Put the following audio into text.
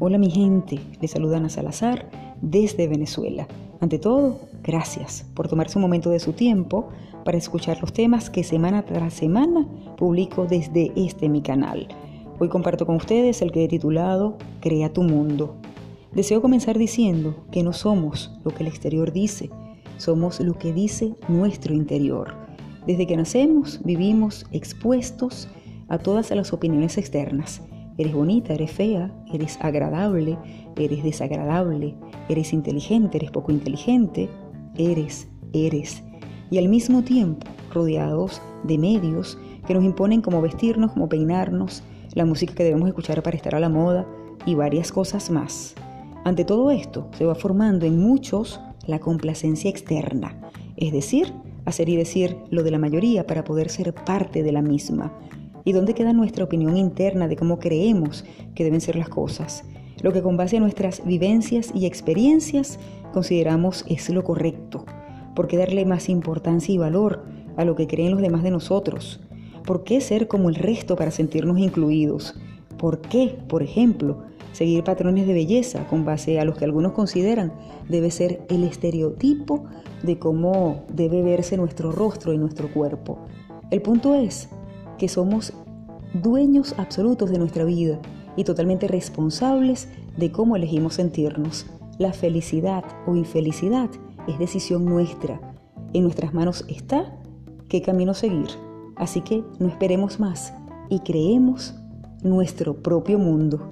Hola mi gente, les saluda Ana Salazar desde Venezuela. Ante todo, gracias por tomarse un momento de su tiempo para escuchar los temas que semana tras semana publico desde este mi canal. Hoy comparto con ustedes el que he titulado Crea tu mundo. Deseo comenzar diciendo que no somos lo que el exterior dice, somos lo que dice nuestro interior. Desde que nacemos vivimos expuestos a todas las opiniones externas Eres bonita, eres fea, eres agradable, eres desagradable, eres inteligente, eres poco inteligente, eres, eres. Y al mismo tiempo rodeados de medios que nos imponen cómo vestirnos, cómo peinarnos, la música que debemos escuchar para estar a la moda y varias cosas más. Ante todo esto se va formando en muchos la complacencia externa, es decir, hacer y decir lo de la mayoría para poder ser parte de la misma, ¿Y dónde queda nuestra opinión interna de cómo creemos que deben ser las cosas? Lo que con base a nuestras vivencias y experiencias consideramos es lo correcto. ¿Por qué darle más importancia y valor a lo que creen los demás de nosotros? ¿Por qué ser como el resto para sentirnos incluidos? ¿Por qué, por ejemplo, seguir patrones de belleza con base a los que algunos consideran debe ser el estereotipo de cómo debe verse nuestro rostro y nuestro cuerpo? El punto es que somos dueños absolutos de nuestra vida y totalmente responsables de cómo elegimos sentirnos. La felicidad o infelicidad es decisión nuestra. En nuestras manos está qué camino seguir. Así que no esperemos más y creemos nuestro propio mundo.